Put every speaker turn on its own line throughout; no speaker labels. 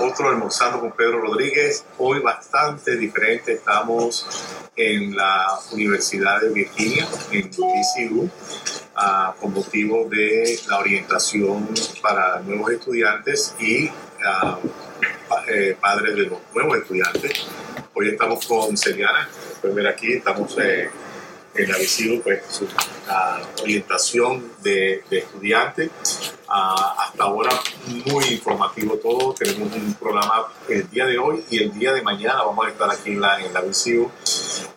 otro almorzando con Pedro Rodríguez. Hoy bastante diferente, estamos en la Universidad de Virginia, en VCU, ah, con motivo de la orientación para nuevos estudiantes y eh, padres de los nuevos estudiantes. Hoy estamos con Celiana, pueden ver aquí, estamos eh, en la VCU, pues la orientación de, de estudiantes hasta ahora muy informativo todo. Tenemos un programa el día de hoy y el día de mañana vamos a estar aquí en la, en la.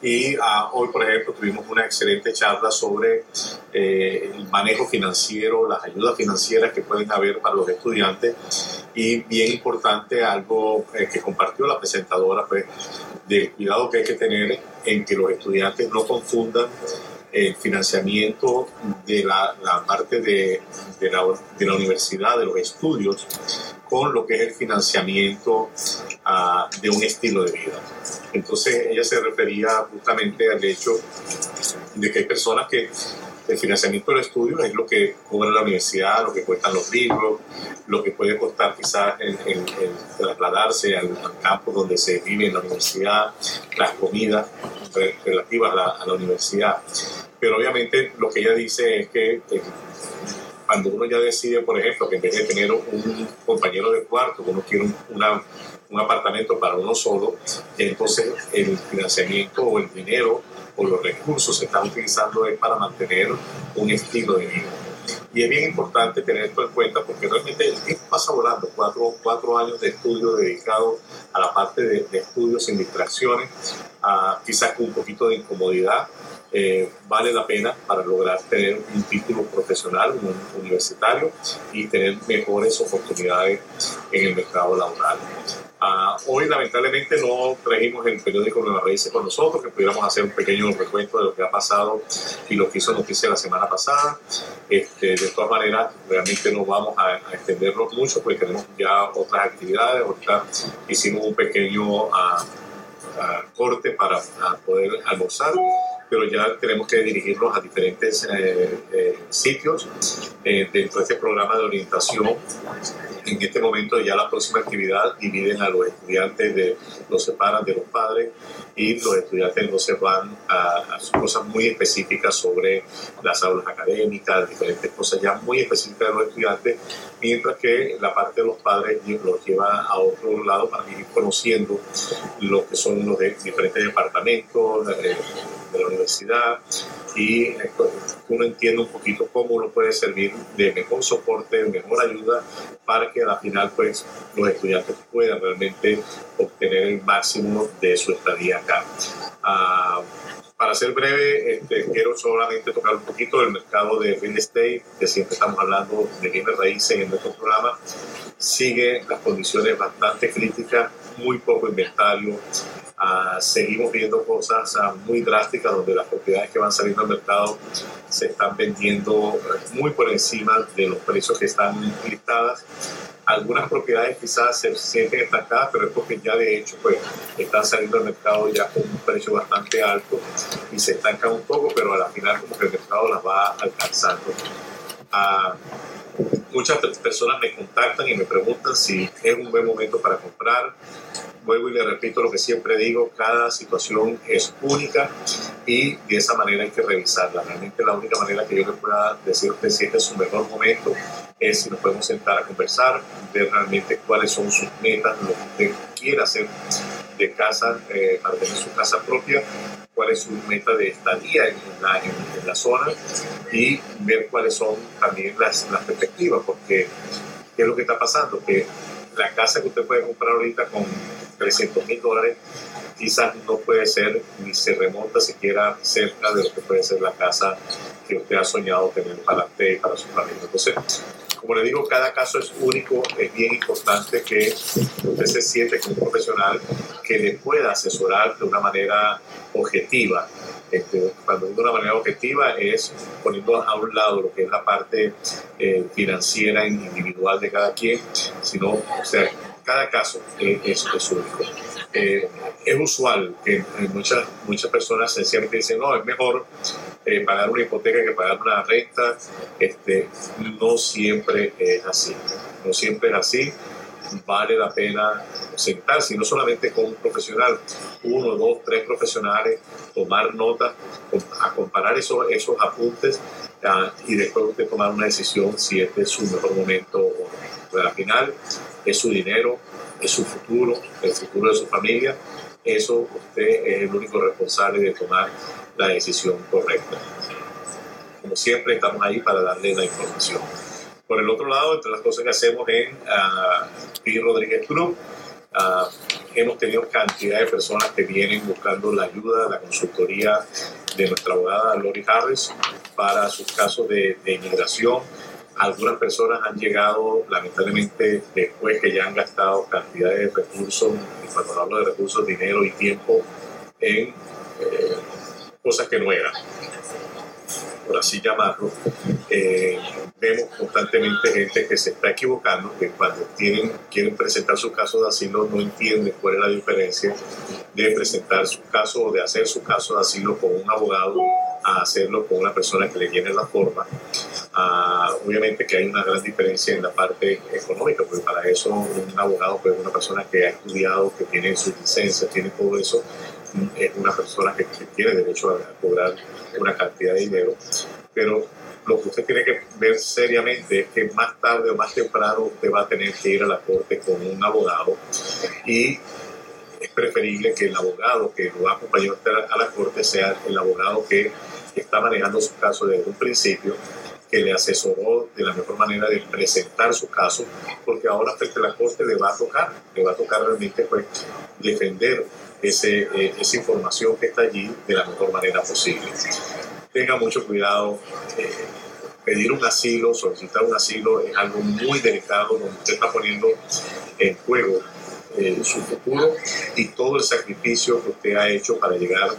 Y uh, hoy, por ejemplo, tuvimos una excelente charla sobre eh, el manejo financiero, las ayudas financieras que pueden haber para los estudiantes. Y bien importante, algo eh, que compartió la presentadora, pues, del cuidado que hay que tener en que los estudiantes no confundan el financiamiento de la, parte de, la, universidad, de los estudios, con lo que es el financiamiento uh, de un estilo de vida. Entonces ella se refería justamente al hecho de que hay personas que el financiamiento del estudio es lo que cobra la universidad, lo que cuestan los libros, lo que puede costar quizás el, trasladarse al, campo donde se vive en la universidad, las comidas relativas a la, a la universidad. Pero obviamente lo que ella dice es que eh, cuando uno ya decide, por ejemplo, que en vez de tener un compañero de cuarto, uno quiere un, un apartamento para uno solo, entonces el financiamiento o el dinero o los recursos se están utilizando es para mantener un estilo de vida. Y es bien importante tener esto en cuenta porque realmente el tiempo pasa volando, cuatro, cuatro años de estudio dedicado a la parte de, de estudios sin distracciones, a, quizás con un poquito de incomodidad, eh, vale la pena para lograr tener un título profesional, un universitario y tener mejores oportunidades en el mercado laboral. Uh, hoy lamentablemente no trajimos el periódico Nueva Raíces con nosotros, que pudiéramos hacer un pequeño recuento de lo que ha pasado y lo que hizo noticia la semana pasada. Este, de todas maneras, realmente no vamos a, a, extenderlo mucho porque tenemos ya otras actividades. Ahorita hicimos un pequeño uh, uh, corte para poder almorzar pero ya tenemos que dirigirnos a diferentes eh, eh, sitios eh, dentro de este programa de orientación. En este momento ya la próxima actividad dividen a los estudiantes, los separan de los padres y los estudiantes se van a, a cosas muy específicas sobre las aulas académicas, diferentes cosas ya muy específicas de los estudiantes, mientras que la parte de los padres los lleva a otro lado para ir conociendo lo que son los de, diferentes departamentos de, la universidad y eh, uno entiende un poquito cómo uno puede servir de mejor soporte, de mejor ayuda para que al final pues los estudiantes puedan realmente obtener el máximo de su estadía acá. Uh, para ser breve, este, quiero solamente tocar un poquito del mercado de real estate, que siempre estamos hablando de bienes raíces en nuestro programa. Sigue las condiciones bastante críticas, muy poco inventario, Uh, seguimos viendo cosas uh, muy drásticas donde las propiedades que van saliendo al mercado se están vendiendo muy por encima de los precios que están listadas. Algunas propiedades quizás se sienten estancadas, pero es porque ya de hecho pues, están saliendo al mercado ya con un precio bastante alto y se estancan un poco, pero a la final como que el mercado las va alcanzando. Uh, muchas personas me contactan y me preguntan si es un buen momento para comprar. Vuelvo y le repito lo que siempre digo, cada situación es única y de esa manera hay que revisarla. Realmente la única manera que yo le pueda decir a usted si este es su mejor momento es si nos podemos sentar a conversar, ver realmente cuáles son sus metas, lo que usted quiere hacer de casa eh, para tener su casa propia, cuál es su meta de estadía en la, zona y ver cuáles son también las, las perspectivas, porque ¿qué es lo que está pasando? Que la casa que usted puede comprar ahorita con 300 mil dólares quizás no puede ser ni se remonta siquiera cerca de lo que puede ser la casa que usted ha soñado tener para usted y para su familia. Entonces, como le digo, cada caso es único, es bien importante que usted se siente como un profesional que le pueda asesorar de una manera objetiva. Este, cuando digo de una manera objetiva es poniendo a un lado lo que es la parte eh, financiera individual de cada quien, sino, o sea, cada caso es, es único. Eh, es usual que muchas, muchas personas sencillamente dicen, no, es mejor eh, pagar una hipoteca que pagar una renta. Este, no siempre es así, no siempre es así. vale la pena sentarse, no solamente con un profesional, uno, dos, tres profesionales, tomar notas, a comparar esos, esos apuntes ah, y después usted tomar una decisión si este es su mejor momento o no. Pero al final es su dinero, es su futuro, el futuro de su familia. Eso usted es el único responsable de tomar la decisión correcta. Como siempre, estamos ahí para darle la información. Por el otro lado, entre las cosas que hacemos en uh, Rodríguez Club, ah, hemos tenido cantidad de personas que vienen buscando la ayuda, la consultoría de nuestra abogada Lori Harris para sus casos de, inmigración. Algunas personas han llegado, lamentablemente, después que ya han gastado cantidades de recursos, y cuando hablo de recursos, dinero y tiempo, en eh, cosas que no eran por así llamarlo, eh, vemos constantemente gente que se está equivocando, que cuando quieren presentar su caso de asilo no entienden cuál es la diferencia de presentar su caso o de hacer su caso de asilo con un abogado a hacerlo con una persona que le llene la forma. Obviamente que hay una gran diferencia en la parte económica, porque para eso un abogado, pues una persona que ha estudiado, que tiene su licencia, tiene todo eso, es una persona que, tiene derecho a, cobrar una cantidad de dinero, pero lo que usted tiene que ver seriamente es que más tarde o más temprano usted va a tener que ir a la corte con un abogado y es preferible que el abogado que lo va a acompañar a la corte sea el abogado que está manejando su caso desde un principio, que le asesoró de la mejor manera de presentar su caso, porque ahora frente a la corte le va a tocar, le va a tocar realmente pues, defender ese, eh, esa información que está allí de la mejor manera posible. Tenga mucho cuidado. Eh, pedir un asilo, solicitar un asilo es algo muy delicado donde usted está poniendo en juego eh, su futuro y todo el sacrificio que usted ha hecho para llegar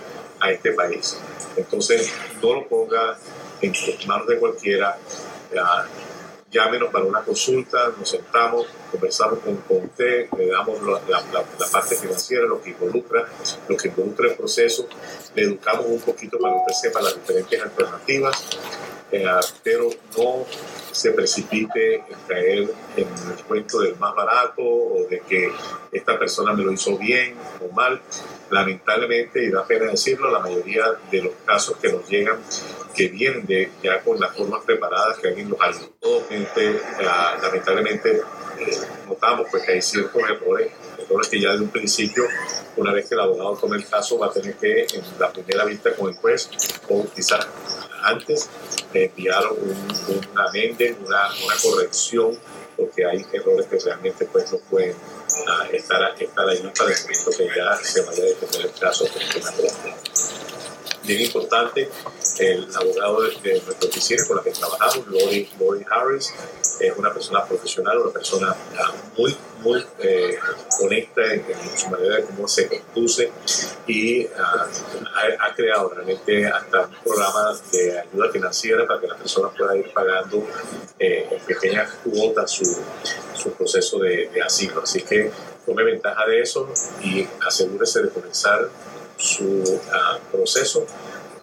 a este país. Entonces, no lo ponga en manos de cualquiera llámenos para una consulta, nos sentamos, conversamos con, usted, le damos la, parte financiera, lo que involucra, lo que involucra el proceso, le educamos un poquito para que usted sepa las diferentes alternativas, eh, pero no se precipite en caer en el cuento del más barato o de que esta persona me lo hizo bien o mal. Lamentablemente, y da pena decirlo, la mayoría de los casos que nos llegan que vienen de, ya con las formas preparadas que alguien los ayudó, lamentablemente eh, notamos pues, que hay ciertos errores, errores que ya de un principio, una vez que el abogado tome el caso, va a tener que en la primera vista con el juez o quizás antes enviar un, una amende, una, corrección, porque hay errores que realmente pues, no pueden ah, estar, estar ahí para el momento que ya se vaya a defender el caso bien importante, el abogado de, nuestra oficina con la que trabajamos, Lori, Harris, es una persona profesional, una persona ah, muy, muy eh, honesta en, su manera de cómo se conduce y ah, ha, creado realmente hasta un programa de ayuda financiera para que las personas puedan ir pagando eh, en pequeñas cuotas su, su proceso de asilo. Así que tome ventaja de eso y asegúrese de comenzar su uh, proceso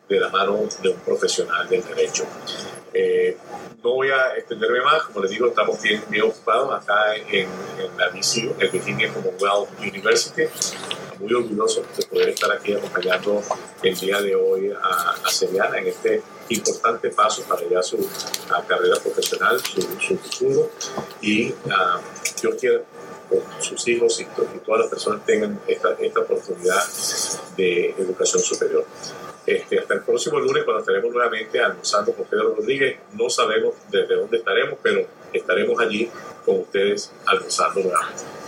de la mano de un profesional del derecho. Eh, no voy a extenderme más, como les digo, estamos bien, bien ocupados acá en, en la VCU, el Virginia Commonwealth University. Muy orgulloso de poder estar aquí acompañando el día de hoy a, a Seriana en este importante paso para ya su carrera profesional, su, su futuro. Y uh, yo quiero sus hijos y, todas las personas tengan esta, esta oportunidad de educación superior. Este, hasta el próximo lunes cuando estaremos nuevamente almorzando con Pedro Rodríguez. No sabemos desde dónde estaremos, pero estaremos allí con ustedes almorzando nuevamente.